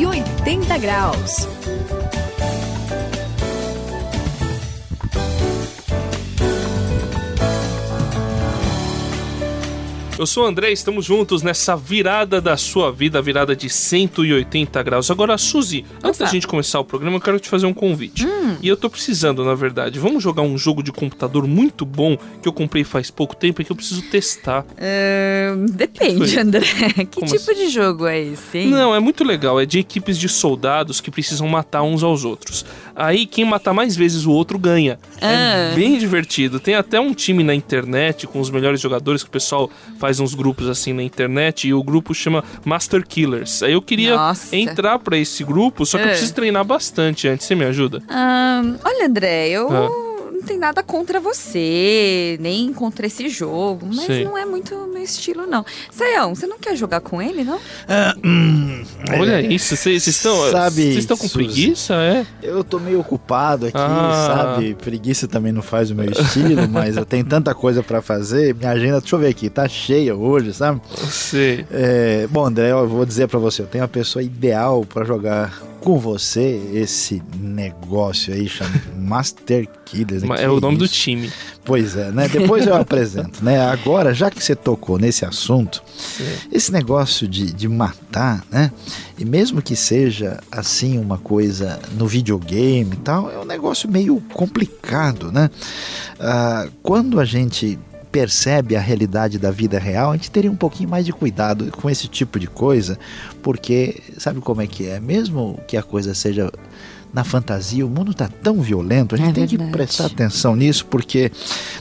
180 graus. Eu sou o André, estamos juntos nessa virada da sua vida, virada de 180 graus. Agora, Suzy, antes da gente começar o programa, eu quero te fazer um convite. Hum. E eu tô precisando, na verdade. Vamos jogar um jogo de computador muito bom que eu comprei faz pouco tempo e que eu preciso testar. É, depende, Foi. André. Que Como tipo de jogo é esse, hein? Não, é muito legal. É de equipes de soldados que precisam matar uns aos outros. Aí quem matar mais vezes o outro ganha. É Ah. bem divertido. Tem até um time na internet com os melhores jogadores que o pessoal faz uns grupos assim na internet e o grupo chama Master Killers. Aí eu queria Nossa. entrar pra esse grupo, só que eu É. preciso treinar bastante antes. Você me ajuda? Ahn, olha, André, eu Ah. não tenho nada contra você, nem contra esse jogo, mas Sei. não é muito meu estilo, não. Saião, você não quer jogar com ele, não? Olha isso, vocês estão. É. Sabe, Vocês estão com Suzy? preguiça? É? Eu tô meio ocupado aqui, Ah. sabe? Preguiça também não faz o meu estilo, mas eu tenho tanta coisa pra fazer. Minha agenda, deixa eu ver aqui, tá cheia hoje, sabe? Sei. É, bom, André, eu vou dizer pra você, eu tenho a pessoa ideal pra jogar com você esse negócio aí chamado Master Killers. né? É o nome do isso? time. Pois é, né? Depois eu apresento, né? Agora, já que você tocou nesse assunto, esse negócio de, de matar, né? E mesmo que seja assim uma coisa no videogame e tal, é um negócio meio complicado, né? Ah, quando a gente percebe a realidade da vida real, a gente teria um pouquinho mais de cuidado com esse tipo de coisa, porque sabe como é que é? Mesmo que a coisa seja na fantasia, o mundo tá tão violento, a gente É tem que verdade. prestar atenção nisso, porque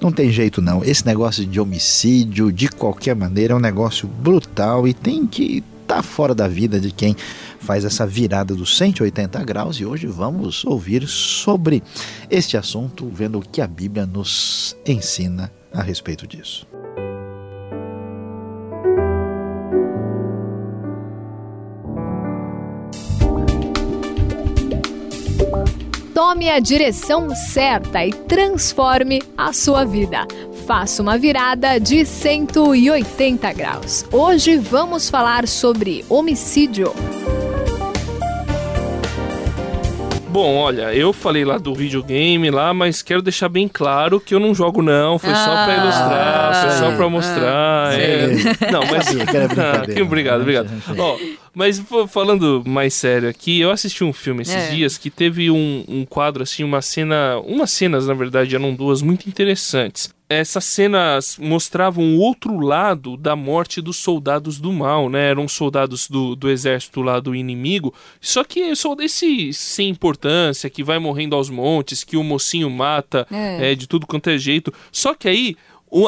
não tem jeito não. Esse negócio de homicídio, de qualquer maneira, é um negócio brutal e tem que estar fora da vida de quem faz essa virada dos 180 graus. E hoje vamos ouvir sobre este assunto, vendo o que a Bíblia nos ensina a respeito disso. Tome a direção certa e transforme a sua vida. Faça uma virada de 180 graus. Hoje vamos falar sobre homicídio. Bom, olha, eu falei lá do videogame lá, mas quero deixar bem claro que eu não jogo não, foi só pra Ah, ilustrar, foi só pra mostrar. Ah, é. Não, mas Ah, obrigado, obrigado. Ó, mas falando mais sério aqui, eu assisti um filme esses É. dias que teve um, um quadro assim, uma cena, umas cenas na verdade eram duas muito interessantes. Essas cenas mostravam o outro lado da morte dos soldados do mal, né? Eram soldados do, do exército lá do inimigo. Só que só desse sem importância, que vai morrendo aos montes, que o mocinho mata É. é, de tudo quanto é jeito. Só que aí,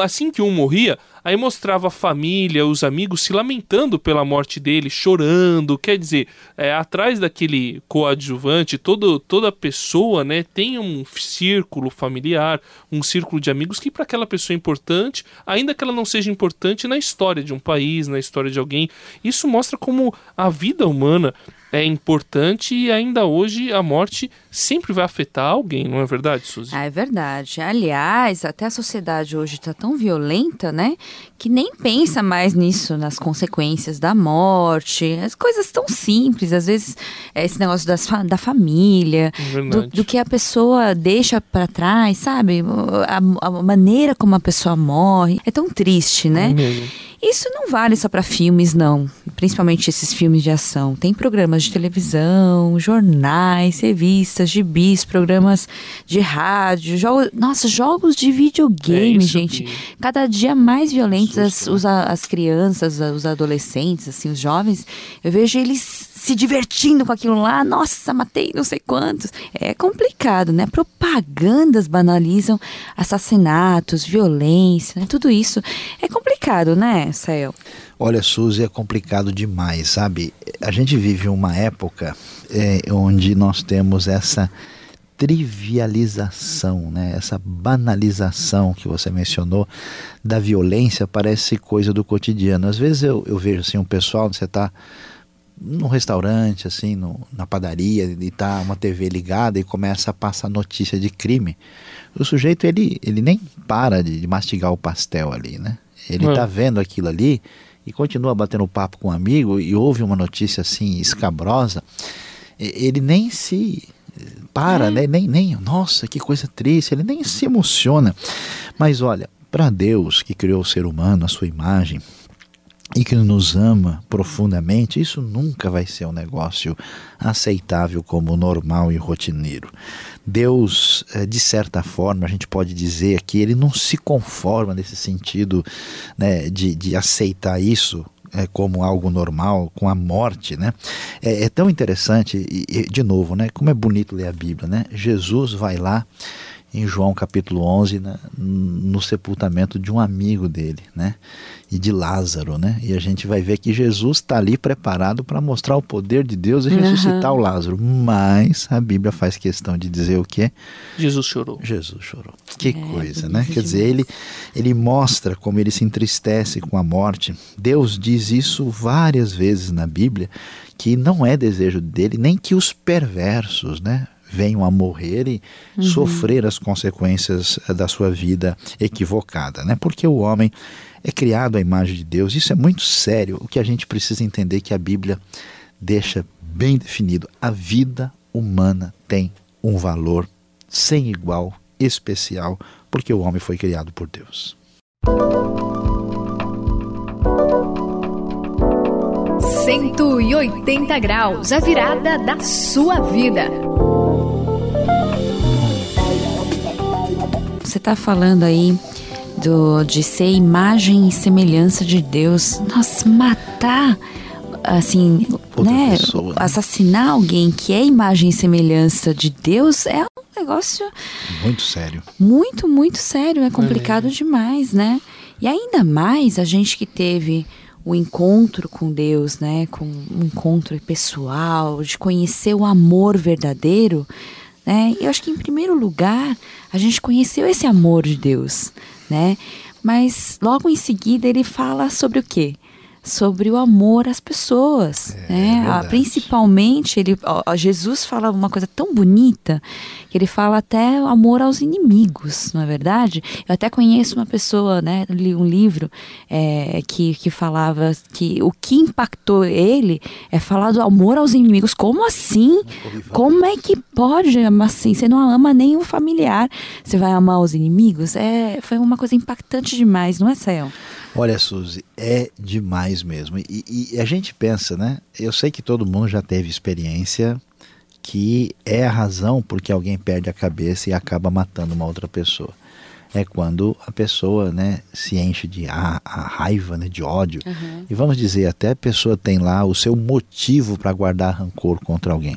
assim que um morria, aí mostrava a família, os amigos se lamentando pela morte dele, chorando. Quer dizer, é, atrás daquele coadjuvante, todo, toda pessoa né, tem um círculo familiar, um círculo de amigos que para aquela pessoa é importante, ainda que ela não seja importante na história de um país, na história de alguém. Isso mostra como a vida humana é importante e ainda hoje a morte sempre vai afetar alguém, não é verdade, Suzy? Ah, é verdade. Aliás, até a sociedade hoje está tão violenta, né? Que nem pensa mais nisso, nas consequências da morte, as coisas tão simples. Às vezes, é esse negócio das fa- da família, do, do que a pessoa deixa para trás, sabe? A, a maneira como a pessoa morre. É tão triste, né? É mesmo. Isso não vale só para filmes, não. Principalmente esses filmes de ação. Tem programas de televisão, jornais, revistas, gibis, programas de rádio, jogos. Nossa, jogos de É videogame, isso gente. que- Cada dia mais violentos as, Susto, né? os, a- as crianças, os adolescentes, assim, os jovens. Eu vejo eles se divertindo com aquilo lá. Nossa, matei não sei quantos. É complicado, né? Propagandas banalizam assassinatos, violência, né? tudo isso. É complicado, né, Sael? Olha, Suzy, é complicado demais, sabe? A gente vive uma época é, onde nós temos essa trivialização, né? essa banalização que você mencionou da violência parece coisa do cotidiano. Às vezes eu, eu vejo assim um pessoal, você está num restaurante, assim, no, na padaria, e tá uma TV ligada e começa a passar notícia de crime. O sujeito, ele, ele nem para de, de mastigar o pastel ali, né? Ele É. tá vendo aquilo ali e continua batendo papo com um amigo e ouve uma notícia assim escabrosa, ele nem se para, é. né? nem, nem, nossa, que coisa triste, ele nem se emociona. Mas olha, para Deus que criou o ser humano, a sua imagem, e que nos ama profundamente, isso nunca vai ser um negócio aceitável como normal e rotineiro. Deus, eh, de certa forma, a gente pode dizer que ele não se conforma nesse sentido né, de, de aceitar isso é, como algo normal, com a morte, né? É, é tão interessante, e, e, de novo, né? Como é bonito ler a Bíblia, né? Jesus vai lá em João capítulo 11, né, no sepultamento de um amigo dele, né, e de Lázaro, né, e a gente vai ver que Jesus está ali preparado para mostrar o poder de Deus e ressuscitar uhum. o Lázaro, mas a Bíblia faz questão de dizer o que? Jesus chorou. Jesus chorou. Que é, coisa, né? Quer dizer, ele, ele mostra como ele se entristece com a morte. Deus diz isso várias vezes na Bíblia, que não é desejo dele, nem que os perversos, né, venham a morrer e uhum. sofrer as consequências eh, da sua vida equivocada, né? Porque o homem é criado à imagem de Deus. Isso é muito sério. O que a gente precisa entender é que a Bíblia deixa bem definido. A vida humana tem um valor sem igual, especial, porque o homem foi criado por Deus. Cento e oitenta graus, a virada da sua vida. Você está falando aí do, de ser imagem e semelhança de Deus. Nossa, matar, assim, Outra né, pessoa, né? Assassinar alguém que é imagem e semelhança de Deus é um negócio. Muito sério. Muito, muito sério. É complicado é. demais, né? E ainda mais a gente que teve o encontro com Deus, né, com um encontro pessoal, de conhecer o amor verdadeiro, né? Eu acho que em primeiro lugar a gente conheceu esse amor de Deus, né? Mas logo em seguida ele fala sobre o quê? Sobre o amor às pessoas, é, né? É ah, principalmente ele, ó, Jesus fala uma coisa tão bonita que ele fala até o amor aos inimigos, não é verdade? Eu até conheço uma pessoa, né? Li um livro é, que que falava que o que impactou ele é falar do amor aos inimigos. Como assim? Como é que pode assim? Você não ama nem o familiar, você vai amar os inimigos? É, foi uma coisa impactante demais, não é, Céu? Olha, Suzy, é demais mesmo. E, e, a gente pensa, né? Eu sei que todo mundo já teve experiência que é a razão porque alguém perde a cabeça e acaba matando uma outra pessoa. É quando a pessoa né, se enche de a, a raiva, né, de ódio. Uhum. E vamos dizer, até a pessoa tem lá o seu motivo para guardar rancor contra alguém.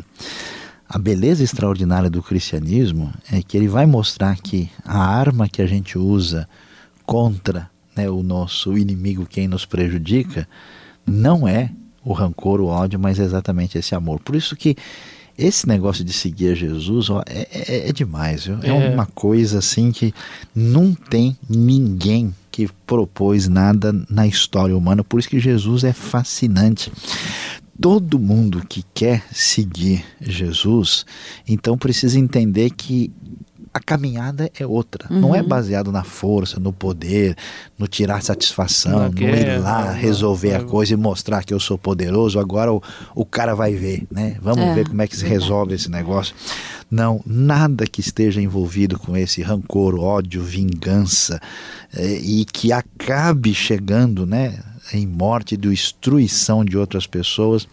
A beleza extraordinária do cristianismo é que ele vai mostrar que a arma que a gente usa contra né, o nosso inimigo, quem nos prejudica, não é o rancor, o ódio, mas é exatamente esse amor. Por isso que esse negócio de seguir a Jesus ó, é, é, é demais, viu? É. é uma coisa assim que não tem ninguém que propôs nada na história humana, por isso que Jesus é fascinante. Todo mundo que quer seguir Jesus, então precisa entender que a caminhada é outra. Uhum. Não é uhum. baseado na força, no poder, no tirar satisfação, no ir lá resolver a coisa e mostrar que eu sou poderoso. Agora o, o cara vai ver, né? Vamos é, ver como é que se resolve esse negócio. Não, nada que esteja envolvido com esse rancor, ódio, vingança é, e que acabe chegando, né, em morte destruição de outras pessoas,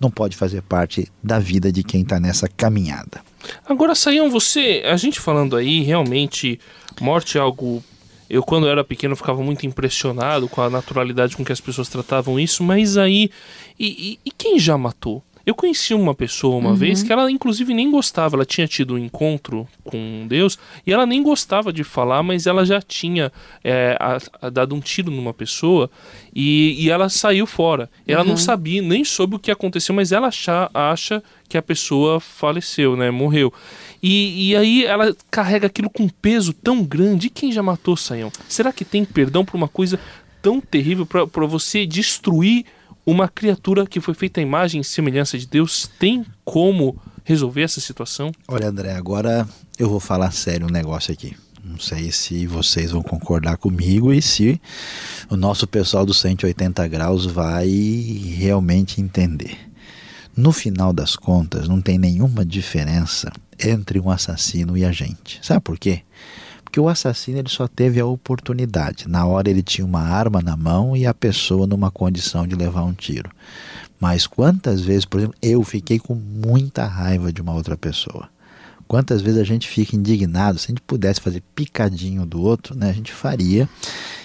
não pode fazer parte da vida de quem está nessa caminhada. Agora, Saião, você, a gente falando aí, realmente, morte é algo. Eu, quando era pequeno, ficava muito impressionado com a naturalidade com que as pessoas tratavam isso, mas aí. E, e, e quem já matou? Eu conheci uma pessoa uma uhum. vez que ela, inclusive, nem gostava. Ela tinha tido um encontro com Deus e ela nem gostava de falar, mas ela já tinha é, a, a dado um tiro numa pessoa e, e ela saiu fora. Ela uhum. não sabia, nem soube o que aconteceu, mas ela acha, acha que a pessoa faleceu, né? Morreu. E, e aí ela carrega aquilo com um peso tão grande. E quem já matou Saião? Será que tem perdão por uma coisa tão terrível para você destruir uma criatura que foi feita à imagem e semelhança de Deus tem como resolver essa situação? Olha, André, agora eu vou falar sério um negócio aqui. Não sei se vocês vão concordar comigo e se o nosso pessoal do 180 graus vai realmente entender. No final das contas, não tem nenhuma diferença entre um assassino e a gente. Sabe por quê? Porque o assassino ele só teve a oportunidade. Na hora ele tinha uma arma na mão e a pessoa numa condição de levar um tiro. Mas quantas vezes, por exemplo, eu fiquei com muita raiva de uma outra pessoa. Quantas vezes a gente fica indignado, se a gente pudesse fazer picadinho do outro, né, a gente faria.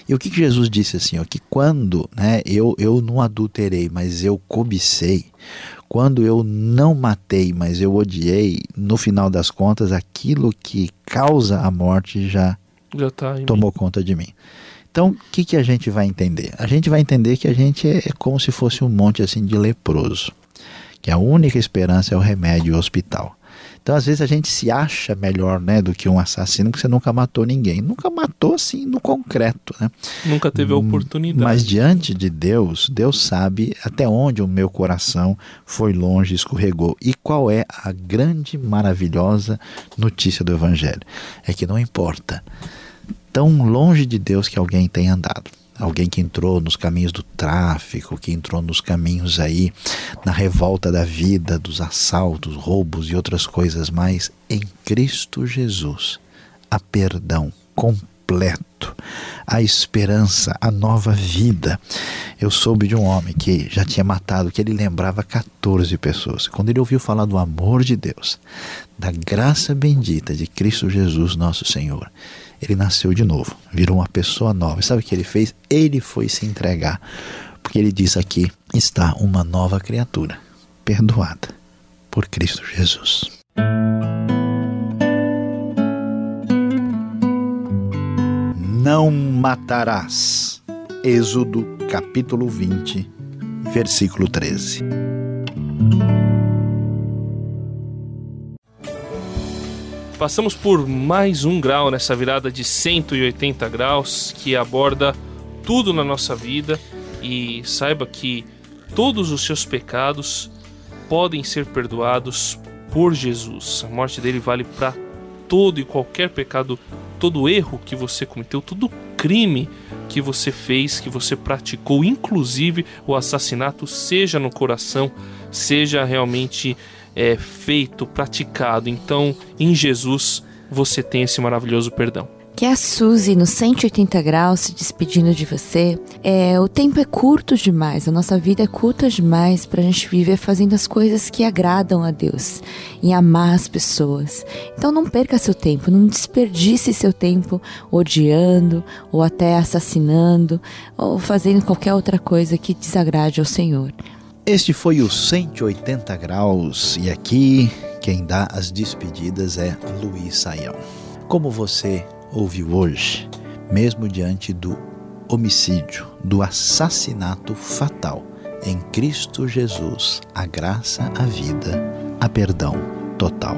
E o que, que Jesus disse assim, ó, que quando né, eu, eu não adulterei, mas eu cobicei, quando eu não matei, mas eu odiei, no final das contas, aquilo que causa a morte já, já tá tomou mim. conta de mim. Então, o que, que a gente vai entender? A gente vai entender que a gente é, é como se fosse um monte assim de leproso, que a única esperança é o remédio e o hospital. Então, às vezes, a gente se acha melhor né, do que um assassino, porque você nunca matou ninguém. Nunca matou, assim, no concreto. Né? Nunca teve a hum, oportunidade. Mas diante de Deus, Deus sabe até onde o meu coração foi longe, escorregou. E qual é a grande, maravilhosa notícia do Evangelho? É que não importa tão longe de Deus que alguém tenha andado alguém que entrou nos caminhos do tráfico, que entrou nos caminhos aí na revolta da vida, dos assaltos, roubos e outras coisas mais, em Cristo Jesus, a perdão completo, a esperança, a nova vida. Eu soube de um homem que já tinha matado, que ele lembrava 14 pessoas. Quando ele ouviu falar do amor de Deus, da graça bendita de Cristo Jesus, nosso Senhor, ele nasceu de novo, virou uma pessoa nova. E sabe o que ele fez? Ele foi se entregar, porque ele disse aqui está uma nova criatura, perdoada por Cristo Jesus. Não matarás. Êxodo capítulo 20, versículo 13. Passamos por mais um grau nessa virada de 180 graus que aborda tudo na nossa vida e saiba que todos os seus pecados podem ser perdoados por Jesus. A morte dele vale para todo e qualquer pecado, todo erro que você cometeu, todo crime que você fez, que você praticou, inclusive o assassinato, seja no coração, seja realmente é, feito, praticado. Então, em Jesus, você tem esse maravilhoso perdão. Que a Suzy no 180 graus se despedindo de você. É, o tempo é curto demais, a nossa vida é curta demais para a gente viver fazendo as coisas que agradam a Deus e amar as pessoas. Então não perca seu tempo, não desperdice seu tempo odiando ou até assassinando ou fazendo qualquer outra coisa que desagrade ao Senhor. Este foi o 180 graus e aqui quem dá as despedidas é Luiz Saião. Como você ouviu hoje, mesmo diante do homicídio, do assassinato fatal, em Cristo Jesus, a graça, a vida, a perdão total.